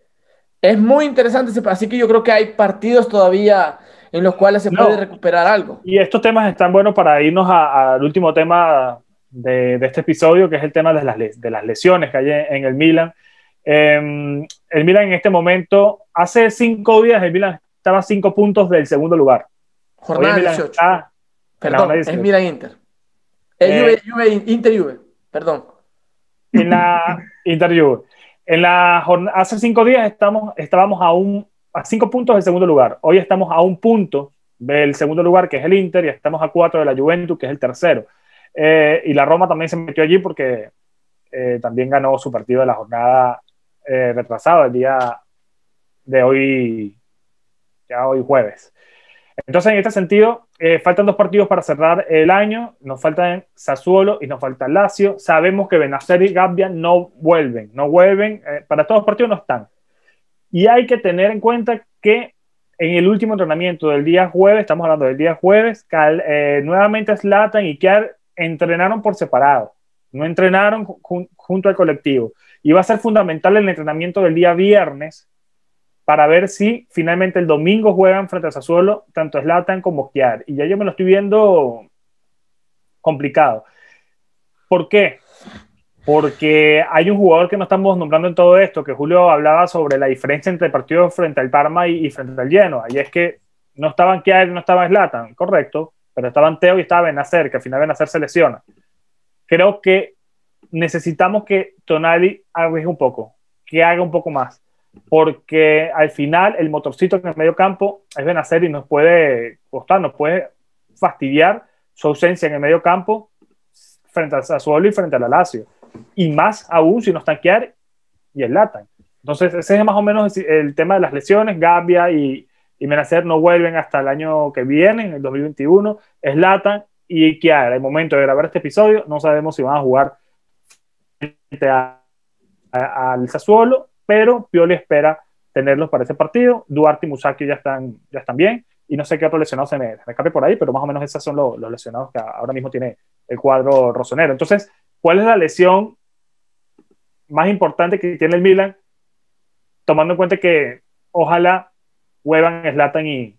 es muy interesante. Así que yo creo que hay partidos todavía en los cuales se puede recuperar algo. Y estos temas están buenos para irnos al último tema de, este episodio, que es el tema de las, de las lesiones que hay en, el Milan. Em, el Milan en este momento, hace cinco días, el Milan estaba a cinco puntos del segundo lugar. Jornada 18. Perdón, es Milan-Inter. Eh, Inter-Juve, perdón. En la Inter-Juve. En la hace cinco días estamos, estábamos a, un, a cinco puntos del segundo lugar. Hoy estamos a un punto del segundo lugar, que es el Inter, y estamos a cuatro de la Juventus, que es el tercero. Eh, y la Roma también se metió allí porque eh, también ganó su partido de la jornada eh, retrasada, el día de hoy, ya hoy jueves. Entonces, en este sentido, faltan dos partidos para cerrar el año. Nos faltan Sassuolo y nos falta Lazio. Sabemos que Benacer y Gambia no vuelven, no vuelven. para todos los partidos no están. Y hay que tener en cuenta que en el último entrenamiento del día jueves, estamos hablando del día jueves, nuevamente Slatan y Kiar entrenaron por separado, no entrenaron junto al colectivo. Y va a ser fundamental el entrenamiento del día viernes para ver si finalmente el domingo juegan frente a Sassuolo tanto Slatan como Kiar. Y ya yo me lo estoy viendo complicado. ¿Por qué? Porque hay un jugador que no estamos nombrando en todo esto, que Julio hablaba sobre la diferencia entre partidos frente al Parma y, frente al Genoa. Y es que no estaban Kiar no estaba Slatan, correcto pero estaban Teo y estaba Benacer, que al final Benacer se lesiona. Creo que necesitamos que Tonali arriesgue un poco, que haga un poco más, porque al final el motorcito en el medio campo es Benacer y nos puede costar, nos puede fastidiar su ausencia en el medio campo frente a Sassuolo y frente a la Lazio. Y más aún si nos tanquear y el Latan. Entonces, ese es más o menos el tema de las lesiones. Gambia y, y Menacer no vuelven hasta el año que viene, en el 2021. Es Latan y Kiara. el momento de grabar este episodio, no sabemos si van a jugar al Sassuolo, pero Pioli espera tenerlos para ese partido. Duarte y Musaki ya están, ya están bien. Y no sé qué otro lesionado se me, escape por ahí, pero más o menos esos son los, lesionados que ahora mismo tiene el cuadro rosonero. Entonces, ¿cuál es la lesión más importante que tiene el Milan? Tomando en cuenta que ojalá Huevan, Slatan y,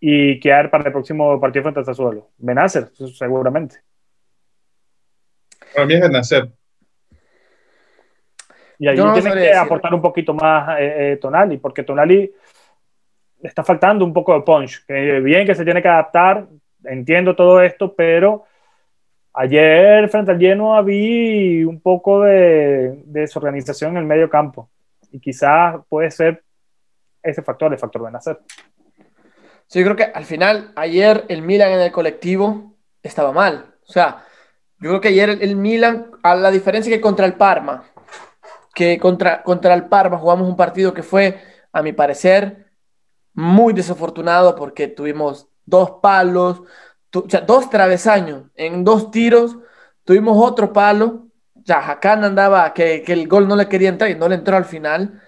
y quedar para el próximo partido frente a Sassuolo. Benacer, seguramente. Para mí es Benacer. Y ahí tiene que aportar un poquito más eh, eh, Tonali, porque Tonali le está faltando un poco de punch. bien que se tiene que adaptar, entiendo todo esto, pero ayer frente al Genoa vi un poco de, de desorganización en el medio campo. Y quizás puede ser ese factor, el factor Benacer. Sí, yo creo que al final, ayer el Milan en el colectivo estaba mal. O sea, yo creo que ayer el, Milan, a la diferencia que contra el Parma, que contra, contra el Parma jugamos un partido que fue, a mi parecer, muy desafortunado porque tuvimos dos palos, dos travesaños en dos tiros, tuvimos otro palo, ya Hakan andaba que, que, el gol no le quería entrar y no le entró al final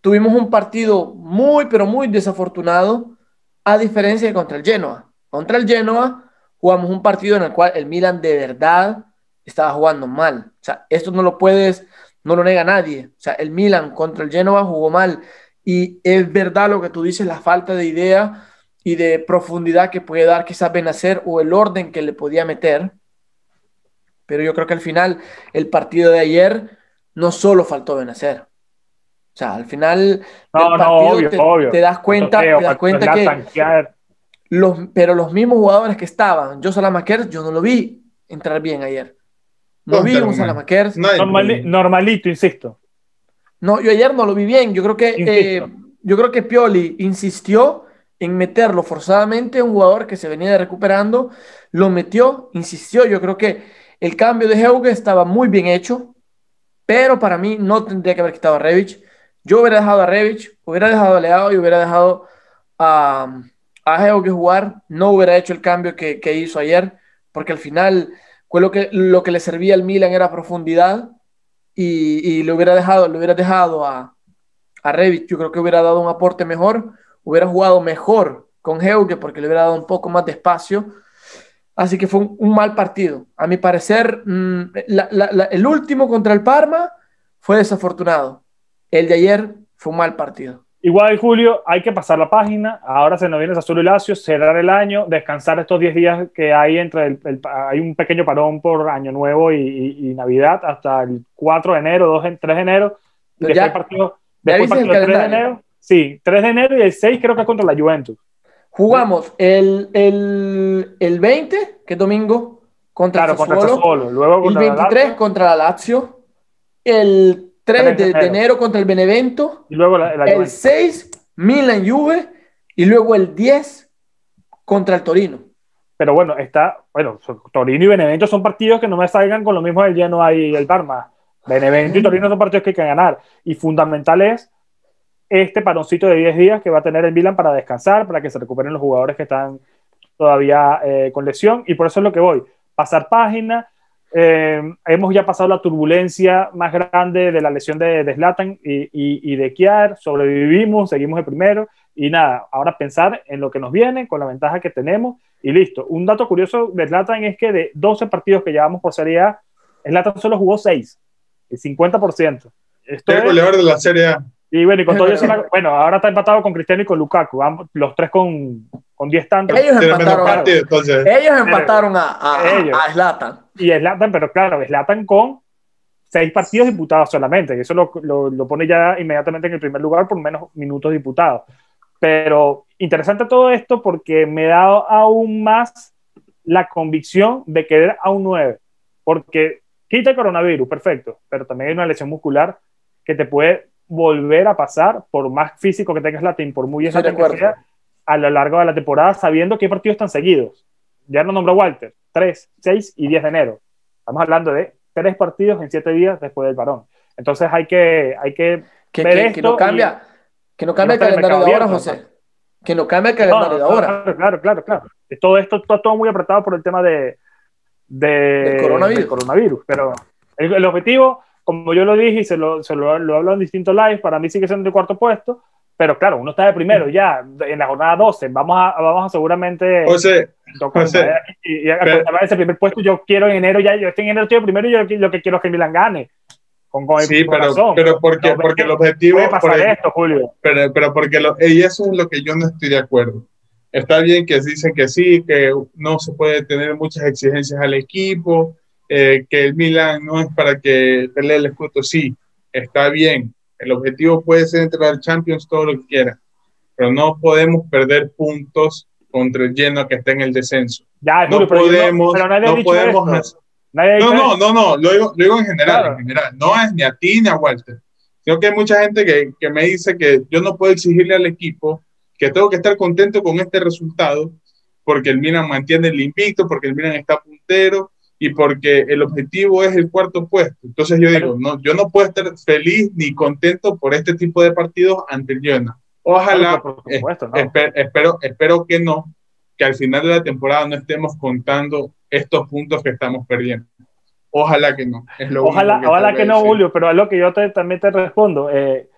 tuvimos un partido muy, pero muy desafortunado, a diferencia de contra el Genoa. Contra el Genoa jugamos un partido en el cual el Milan de verdad estaba jugando mal. O sea, esto no lo puedes, no lo nega nadie. O sea, el Milan contra el Genoa jugó mal. Y es verdad lo que tú dices, la falta de idea y de profundidad que puede dar quizás Benacer o el orden que le podía meter. Pero yo creo que al final el partido de ayer no solo faltó Benacer. O sea, al final te, das cuenta, te das cuenta que los, pero los mismos jugadores que estaban, yo Salamaquer, yo no lo vi entrar bien ayer. No, vi un Salamaquer. normalito, insisto. No, yo ayer no lo vi bien. Yo creo que eh, yo creo que Pioli insistió en meterlo forzadamente, un jugador que se venía recuperando, lo metió, insistió. Yo creo que el cambio de Heuge estaba muy bien hecho, pero para mí no tendría que haber quitado a Revich. Yo hubiera dejado a Revich, hubiera dejado a Leao y hubiera dejado a, a que jugar. No hubiera hecho el cambio que, hizo ayer, porque al final lo que, lo que le servía al Milan era profundidad y, y hubiera dejado, hubiera dejado a, a. Yo creo que hubiera dado un aporte mejor, hubiera jugado mejor con Heuge porque le hubiera dado un poco más de espacio. Así que fue un, mal partido. A mi parecer, mm, el último contra el Parma fue desafortunado. El de ayer fue un mal partido. Igual, Julio, hay que pasar la página. Ahora se nos viene Sassuolo y Lazio, cerrar el año, descansar estos 10 días que hay entre el, Hay un pequeño parón por Año Nuevo y, Navidad hasta el 4 de enero, 2, 3 de enero. después ya, partido, después partido 3 de enero. Sí, 3 de enero y el 6 creo que es contra la Juventus. Jugamos el, el, el 20, que es domingo, contra el Sassuolo. Luego el 23 contra la Lazio. El 3 de, enero contra el Benevento. Y luego el 6, Milan Juve. Y luego el 10 contra el Torino. Pero bueno, está, bueno, Torino y Benevento son partidos que no me salgan con lo mismo del lleno y el Parma. Benevento y Torino son partidos que hay que ganar. Y fundamental es este paroncito de 10 días que va a tener el Milan para descansar, para que se recuperen los jugadores que están todavía eh, con lesión. Y por eso es lo que voy. Pasar página. Eh, hemos ya pasado la turbulencia más grande de la lesión de, de Zlatan y, de Kiar. Sobrevivimos, seguimos el primero. Y nada, ahora pensar en lo que nos viene, con la ventaja que tenemos. Y listo. Un dato curioso de Zlatan es que de 12 partidos que llevamos por Serie A, Zlatan solo jugó 6, el 50%. Esto es goleador de la Serie A. Y bueno, y con todo eso, bueno, ahora está empatado con Cristiano y con Lukaku, los tres con, con 10 tantos. Ellos empataron, ellos empataron a, a, Zlatan. Y Zlatan, pero claro, Zlatan con seis partidos diputados solamente, que eso lo, lo, lo, pone ya inmediatamente en el primer lugar por menos minutos diputados. Pero interesante todo esto porque me da aún más la convicción de querer a un 9, porque quita el coronavirus, perfecto, pero también hay una lesión muscular que te puede volver a pasar, por más físico que tengas la por muy esa que sea, a lo largo de la temporada, sabiendo qué partidos están seguidos. Ya no nombró Walter, 3, 6 y 10 de enero. Estamos hablando de tres partidos en siete días después del parón. Entonces hay que, hay que, que ver que, no cambia, que no cambia el calendario de ahora, José. Que no cambia el calendario de ahora. Claro, claro, claro. Todo esto está todo muy apretado por el tema de, de coronavirus. coronavirus. Pero el, el objetivo como yo lo dije y se lo, se lo, lo hablo en distintos lives, para mí sigue siendo el cuarto puesto, pero claro, uno está de primero ya, en la jornada 12, vamos a, vamos a seguramente... José, José y, a ese primer puesto, yo quiero en enero ya, yo estoy en enero, estoy de primero y yo lo que quiero es que Milan gane. Con, con sí, pero, pero porque, porque el objetivo... Puede pasar esto, Julio. Pero, pero porque lo, y eso es lo que yo no estoy de acuerdo. Está bien que dicen que sí, que no se puede tener muchas exigencias al equipo, eh, que el Milan no es para que pelee el escudo, sí, está bien. El objetivo puede ser entrar al Champions todo lo que quiera, pero no podemos perder puntos contra el lleno que está en el descenso. Ya, no podemos, no, podemos. no, no, no, no, lo digo, lo digo en general, en general. No es ni a ti ni a Walter. Sino que hay mucha gente que, que me dice que yo no puedo exigirle al equipo que tengo que estar contento con este resultado porque el Milan mantiene el invicto, porque el Milan está puntero, y porque el objetivo es el cuarto puesto. Entonces yo digo, no, yo no puedo estar feliz ni contento por este tipo de partidos ante el Girona. Ojalá, espero, espero que no, que al final de la temporada no estemos contando estos puntos que estamos perdiendo. Ojalá que no. Es lo ojalá que, ojalá que no, Julio, pero a lo que yo también te respondo, eh,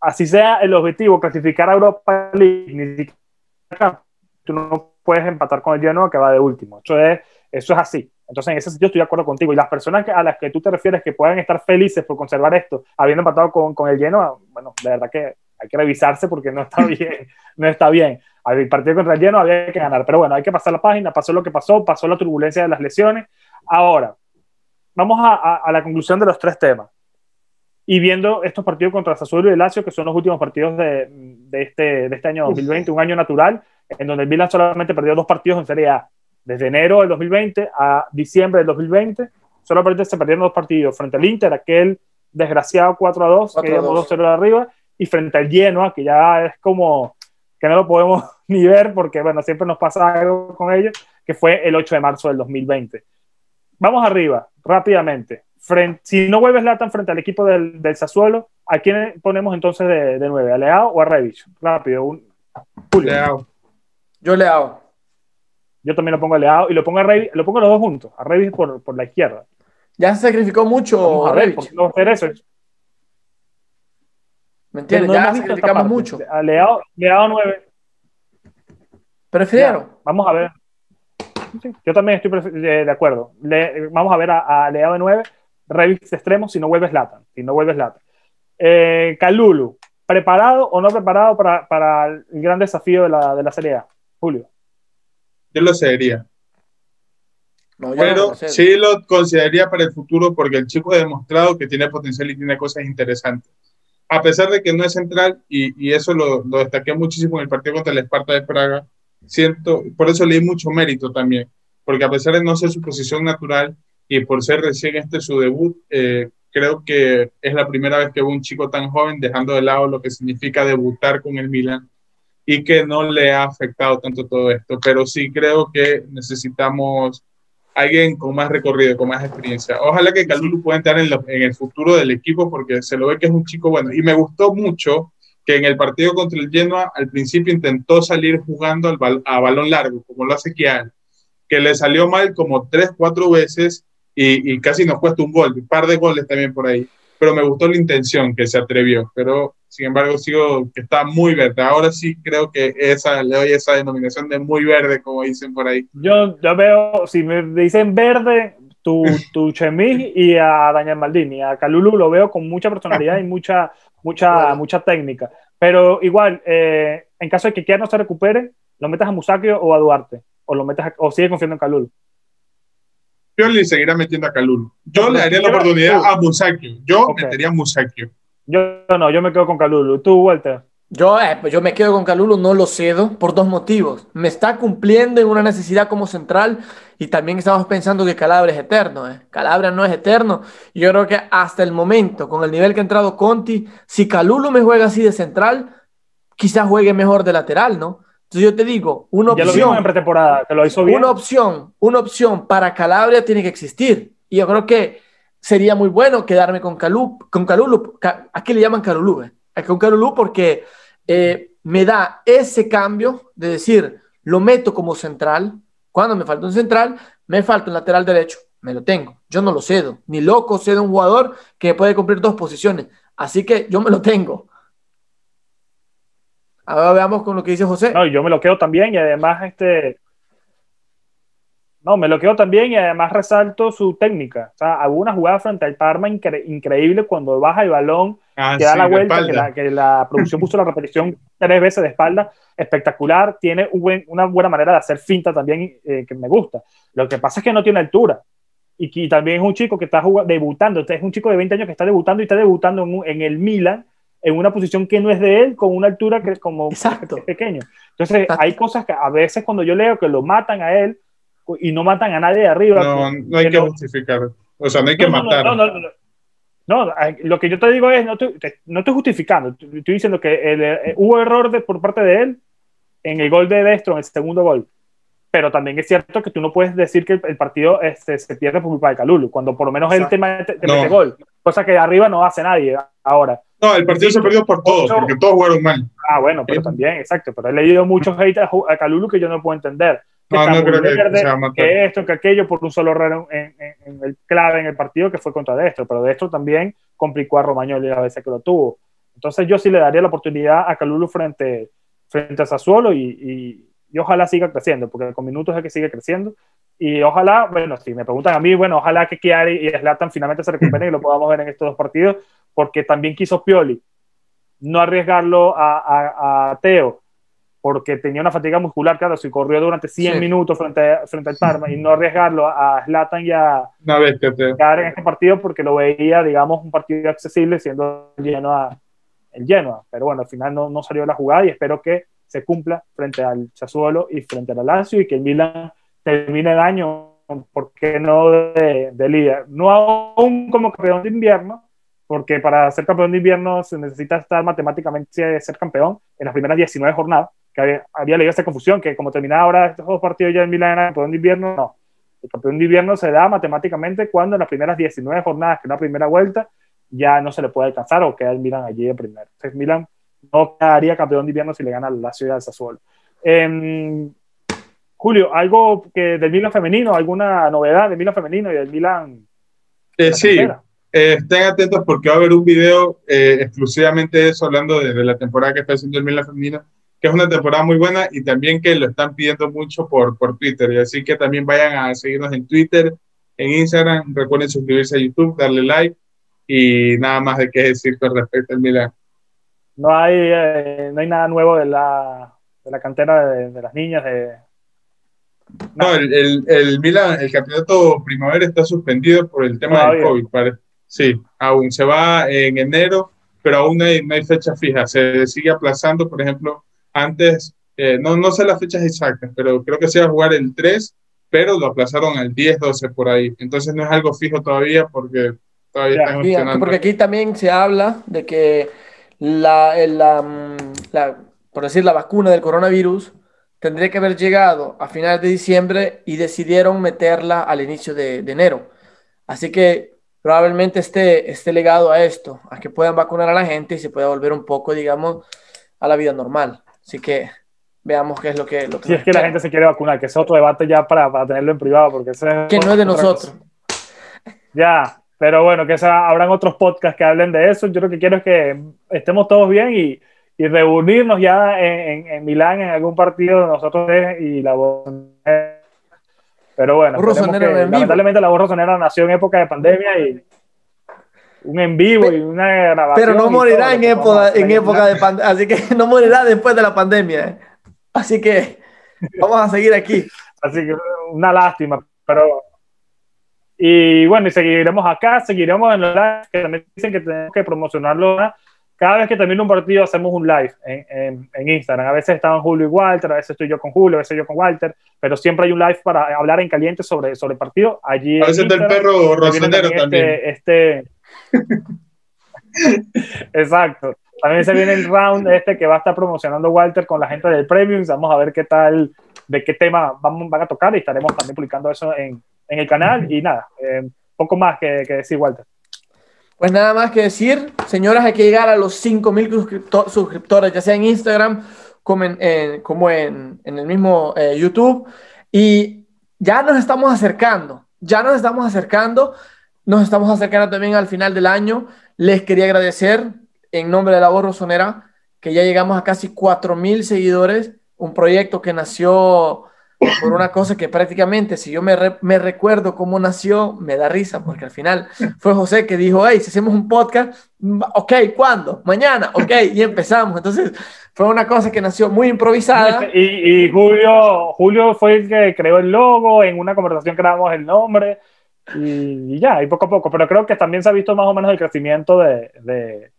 así sea el objetivo, clasificar a Europa League, tú no puedes empatar con el Genoa que va de último. Eso es, eso es así. Entonces, en ese sentido estoy de acuerdo contigo. Y las personas a las que tú te refieres que puedan estar felices por conservar esto, habiendo empatado con, con el lleno, bueno, de verdad que hay que revisarse porque no está bien. no está bien. Al partido contra el lleno había que ganar. Pero bueno, hay que pasar la página. Pasó lo que pasó, pasó la turbulencia de las lesiones. Ahora, vamos a, a, la conclusión de los tres temas. Y viendo estos partidos contra Sassuolo y Lazio, que son los últimos partidos de, de, este, de este año 2020, un año natural, en donde el Milan solamente perdió dos partidos en Serie A desde enero del 2020 a diciembre del 2020, solamente se perdieron dos partidos frente al Inter, aquel desgraciado 4 a 2, que íbamos 2 0 de arriba, y frente al Genoa, que ya es como que no lo podemos ni ver porque, bueno, siempre nos pasa algo con ellos, que fue el 8 de marzo del 2020. Vamos arriba, rápidamente. Frente, si no vuelves Latan frente al equipo del, del Sassuolo, ¿a quién ponemos entonces de, de 9? ¿A Leao o a Revich? Rápido. Un, Leao. Yo Leao. Yo también lo pongo a Leao y lo pongo a Revis, lo pongo a los dos juntos, a Revis por, por la izquierda. Ya se sacrificó mucho a Revis. No hacer eso. ¿Me entiendes? ya sacrificamos mucho. A Leao, Leao 9. Prefiero. vamos a ver. yo también estoy de, acuerdo. vamos a ver a, a Leao de 9, Revis extremo si no vuelves Latan. Si no vuelves Latan. Eh, Calulu, ¿preparado o no preparado para, para el gran desafío de la, de la Serie A? Julio. Yo lo sería. Pero sí lo consideraría para el futuro porque el chico ha demostrado que tiene potencial y tiene cosas interesantes. A pesar de que no es central, y, y eso lo, lo, destaqué muchísimo en el partido contra el Esparta de Praga, siento, por eso le di mucho mérito también, porque a pesar de no ser su posición natural y por ser recién este su debut, eh, creo que es la primera vez que veo un chico tan joven dejando de lado lo que significa debutar con el Milan y que no le ha afectado tanto todo esto, pero sí creo que necesitamos alguien con más recorrido, con más experiencia. Ojalá que Calulu pueda entrar en, en, el futuro del equipo porque se lo ve que es un chico bueno. Y me gustó mucho que en el partido contra el Genoa al principio intentó salir jugando al a balón largo, como lo hace Kian, que le salió mal como tres, cuatro veces y, y, casi nos cuesta un gol, un par de goles también por ahí. Pero me gustó la intención que se atrevió, pero sin embargo sigo que está muy verde. Ahora sí creo que esa, le doy esa denominación de muy verde, como dicen por ahí. Yo, yo veo, si me dicen verde, tu, tu Chemis y a Daniel Maldini, a Calulu lo veo con mucha personalidad y mucha, mucha, mucha técnica. Pero igual, eh, en caso de que Kiar no se recupere, ¿lo metas a Musakio o a Duarte? ¿O, lo metas o sigue confiando en Calulu? Le seguirá metiendo a Calulu. Yo le daría la oportunidad a Musakio. Yo metería a Musakio. Yo no, yo me quedo con Calulu. ¿Tú, Walter? Yo, eh, pues yo me quedo con Calulu, no lo cedo por dos motivos. Me está cumpliendo en una necesidad como central y también estamos pensando que Calabria es eterno. ¿eh? Calabria no es eterno. Yo creo que hasta el momento, con el nivel que ha entrado Conti, si Calulu me juega así de central, quizás juegue mejor de lateral, ¿no? Entonces yo te digo, una opción. Ya lo en pretemporada, te lo hizo bien. Una opción, una opción para Calabria tiene que existir. Y yo creo que sería muy bueno quedarme con Calulu. Con Calulu aquí le llaman Calulu, ¿eh? Con Calulu porque eh, me da ese cambio de decir, lo meto como central. Cuando me falta un central, me falta un lateral derecho, me lo tengo. Yo no lo cedo. Ni loco cedo un jugador que puede cumplir dos posiciones. Así que yo me lo tengo. Ahora veamos con lo que dice José. No, yo me lo quedo también y además este... No, me lo quedo también y además resalto su técnica. O sea, alguna jugada frente al Parma increíble cuando baja el balón Ah, que da la vuelta, que la, producción puso la repetición tres veces de espalda, espectacular, tiene una buena manera de hacer finta también eh, que me gusta. Lo que pasa es que no tiene altura y, también es un chico que está debutando, es un chico de 20 años que está debutando y está debutando en, el Milan en una posición que no es de él, con una altura que es como pequeño. Entonces, hay cosas que a veces cuando yo leo que lo matan a él y no matan a nadie de arriba. No, no hay que, justificar. O sea, no hay que matar. no, no, no, lo que yo te digo es, no, no estoy justificando, estoy diciendo que eh, hubo error de, por parte de él en el gol de Destro, en el segundo gol. Pero también es cierto que tú no puedes decir que el, partido este, se pierde por culpa de Calulu, cuando por lo menos él te, mete, gol, cosa que arriba no hace nadie ahora. No, el partido se perdió por todos, porque todos jugaron mal. Ah, bueno, pero también, exacto. Pero he leído muchos hate a, a Calulu que yo no puedo entender que, no, no creo que, que, esto, que aquello, por un solo error en, el clave en el partido que fue contra Destro, pero Destro también complicó a Romagnoli la vez que lo tuvo. Entonces yo sí le daría la oportunidad a Calulu frente, frente a Sassuolo y, y, ojalá siga creciendo, porque con minutos es que sigue creciendo. Y ojalá, bueno, si me preguntan a mí, bueno, ojalá que Chiari y Slatan finalmente se recuperen y lo podamos ver en estos dos partidos, porque también quiso Pioli no arriesgarlo a, a, a Teo porque tenía una fatiga muscular, claro, si corrió durante 100 minutos frente, frente al Parma y no arriesgarlo a Zlatan y a quedar en este partido porque lo veía, digamos, un partido accesible siendo el Genoa, el Genoa. Pero bueno, al final no, no salió la jugada y espero que se cumpla frente al Sassuolo y frente al Lazio y que el Milan termine el año, ¿por qué no de, de líder? No aún como campeón de invierno, porque para ser campeón de invierno se necesita estar matemáticamente ser campeón en las primeras 19 jornadas que había, leído esta confusión, que como terminaba ahora estos dos partidos ya en Milán, el campeón de invierno, no. El campeón de invierno se da matemáticamente cuando en las primeras 19 jornadas, que es la primera vuelta, ya no se le puede alcanzar o queda el Milan allí de primero. Entonces, Milan no quedaría campeón de invierno si le gana la ciudad de Sassuolo. Eh, Julio, ¿algo que del Milan femenino, alguna novedad del Milan femenino y del Milan? Eh, sí, eh, estén atentos porque va a haber un video eh, exclusivamente de eso, hablando de, de, la temporada que está haciendo el Milan femenino que es una temporada muy buena y también que lo están pidiendo mucho por, por Twitter. Y así que también vayan a seguirnos en Twitter, en Instagram. Recuerden suscribirse a YouTube, darle like y nada más de qué decir con respecto al Milan. No hay, eh, no hay nada nuevo de la, de la cantera de, las niñas. De... No, el, el, el, Milan, el campeonato primavera está suspendido por el tema del COVID. Sí, aún se va en enero, pero aún no hay, no hay fecha fija. Se sigue aplazando, por ejemplo, antes, eh, no, no sé las fechas exactas, pero creo que se iba a jugar el 3, pero lo aplazaron al 10, 12 por ahí. Entonces no es algo fijo todavía porque todavía están funcionando. Porque aquí también se habla de que la, la, mm, la, por decir, la vacuna del coronavirus tendría que haber llegado a finales de diciembre y decidieron meterla al inicio de, de enero. Así que probablemente esté, esté legado a esto, a que puedan vacunar a la gente y se pueda volver un poco, digamos, a la vida normal. Así que veamos qué es lo que... Lo que si es que la gente se quiere vacunar, que es otro debate ya para, para tenerlo en privado, porque ese Que no es de nosotros. Ya, pero bueno, que habrán otros podcasts que hablen de eso. Yo lo que quiero es que estemos todos bien y, y reunirnos ya en, en, Milán en algún partido de nosotros y la voz. Pero bueno, lamentablemente la voz rosonera nació en época de pandemia y un en vivo y una grabación. Pero no morirá en, época, en época de pandemia, así que no morirá después de la pandemia. ¿eh? Así que vamos a seguir aquí. Así que una lástima, pero... Y bueno, y seguiremos acá, seguiremos en live, que también dicen que tenemos que promocionarlo. Cada vez que termina un partido hacemos un live en, en, Instagram. A veces estaban Julio y Walter, a veces estoy yo con Julio, a veces yo con Walter, pero siempre hay un live para hablar en caliente sobre, sobre el partido. Allí a veces del perro también. Este, este Exacto. También se viene el round este que va a estar promocionando Walter con la gente del Premium. Vamos a ver qué tal, de qué tema van, van a tocar y estaremos también publicando eso en, en el canal. Y nada, eh, poco más que, que, decir, Walter. Pues nada más que decir, señoras, hay que llegar a los 5.000 suscriptores, ya sea en Instagram como en, como en el mismo eh, YouTube. Y ya nos estamos acercando, ya nos estamos acercando nos estamos acercando también al final del año. Les quería agradecer en nombre de la voz rosonera que ya llegamos a casi 4.000 seguidores, un proyecto que nació por una cosa que prácticamente, si yo me, me, recuerdo cómo nació, me da risa, porque al final fue José que dijo, hey, si hacemos un podcast, ok, ¿cuándo? Mañana, ok, y empezamos. Entonces, fue una cosa que nació muy improvisada. Y, Julio, Julio fue el que creó el logo, en una conversación creamos el nombre, y, ya, y poco a poco, pero creo que también se ha visto más o menos el crecimiento de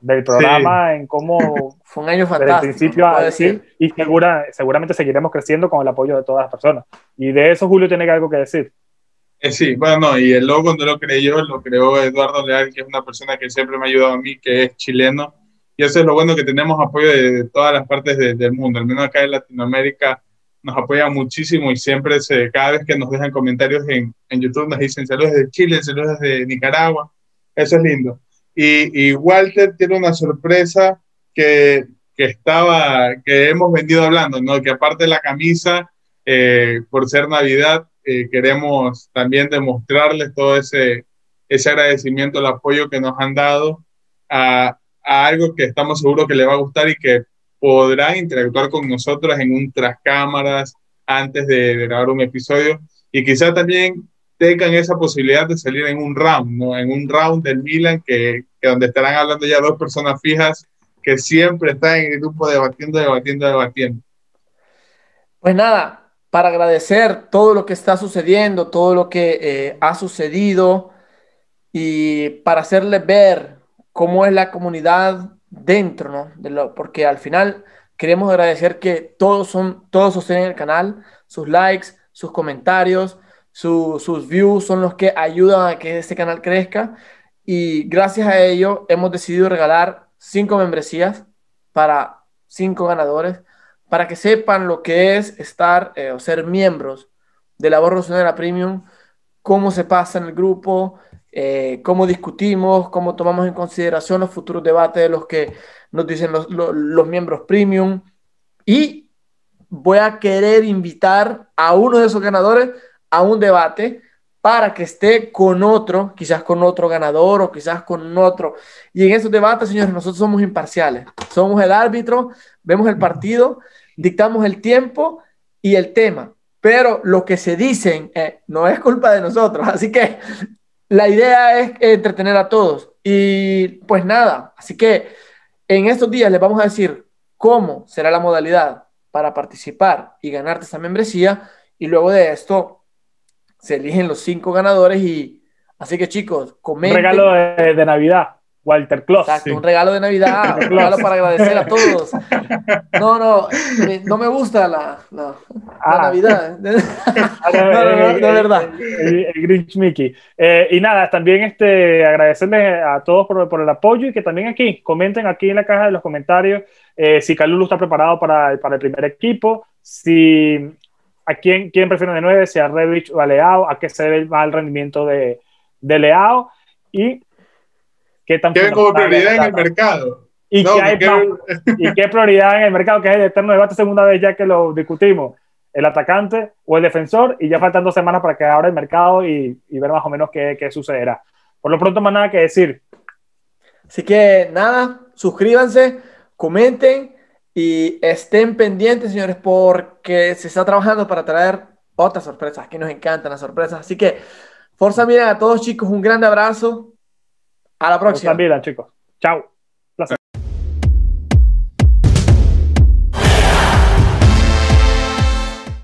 del programa en cómo fue un año fantástico. Desde principio a decir, y segura, seguramente seguiremos creciendo con el apoyo de todas las personas. Y de eso Julio tiene algo que decir. Eh, sí, bueno, no, y el logo no lo creé yo, lo creó Eduardo Leal, que es una persona que siempre me ha ayudado a mí, que es chileno. Y eso es lo bueno que tenemos apoyo de, todas las partes del mundo, al menos acá en Latinoamérica nos apoyan muchísimo y siempre se, cada vez que nos dejan comentarios en, en YouTube nos dicen saludos de Chile, saludos de Nicaragua. Eso es lindo. Y, Walter tiene una sorpresa que, que, estaba, que hemos venido hablando, ¿no? Que aparte de la camisa, eh, por ser Navidad, eh, queremos también demostrarles todo ese, ese agradecimiento, el apoyo que nos han dado a, algo que estamos seguros que le va a gustar y que podrán interactuar con nosotros en un tras cámaras antes de, grabar un episodio y quizá también tengan esa posibilidad de salir en un round, ¿no? En un round del Milan que, que donde estarán hablando ya dos personas fijas que siempre están en el grupo debatiendo, debatiendo, debatiendo. Pues nada, para agradecer todo lo que está sucediendo, todo lo que eh, ha sucedido y para hacerles ver cómo es la comunidad dentro, ¿no? De lo, porque al final queremos agradecer que todos son, todos sostienen el canal, sus likes, sus comentarios, sus views son los que ayudan a que este canal crezca y gracias a ello hemos decidido regalar cinco membresías para cinco ganadores para que sepan lo que es estar eh, o ser miembros de la la Premium, cómo se pasa en el grupo, eh, cómo discutimos, cómo tomamos en consideración los futuros debates de los que nos dicen los, los, miembros premium. Y voy a querer invitar a uno de esos ganadores a un debate para que esté con otro, quizás con otro ganador o quizás con otro. Y en esos debates, señores, nosotros somos imparciales. Somos el árbitro, vemos el partido, dictamos el tiempo y el tema. Pero lo que se dicen eh, no es culpa de nosotros. Así que la idea es entretener a todos. Y pues nada, así que en estos días les vamos a decir cómo será la modalidad para participar y ganarte esa membresía. Y luego de esto se eligen los cinco ganadores y así que chicos, comenten. Un regalo de, Navidad. Walter Kloss. Exacto, un regalo de Navidad, un regalo para agradecer a todos. No, no, no me gusta la, la, ah. Navidad. no, no, no, verdad. El, Grinch Mickey. Eh, y nada, también este, agradecerles a todos por, por, el apoyo y que también aquí, comenten aquí en la caja de los comentarios eh, si Calulu está preparado para, para el primer equipo, si ¿A quién, quién prefieren de nueve? Si a Revich o a Leao, a qué se debe el rendimiento de, de Leao y qué tan como prioridad en el mercado. Y, qué hay y qué prioridad en el mercado, que es el eterno debate, segunda vez ya que lo discutimos, el atacante o el defensor, y ya faltan dos semanas para que abra el mercado y, y ver más o menos qué, qué sucederá. Por lo pronto, más nada que decir. Así que nada, suscríbanse, comenten y estén pendientes, señores, porque se está trabajando para traer otras sorpresas. Aquí nos encantan las sorpresas. Así que, Forza Milan a todos, chicos. Un grande abrazo. A la próxima. Forza chicos. Chao.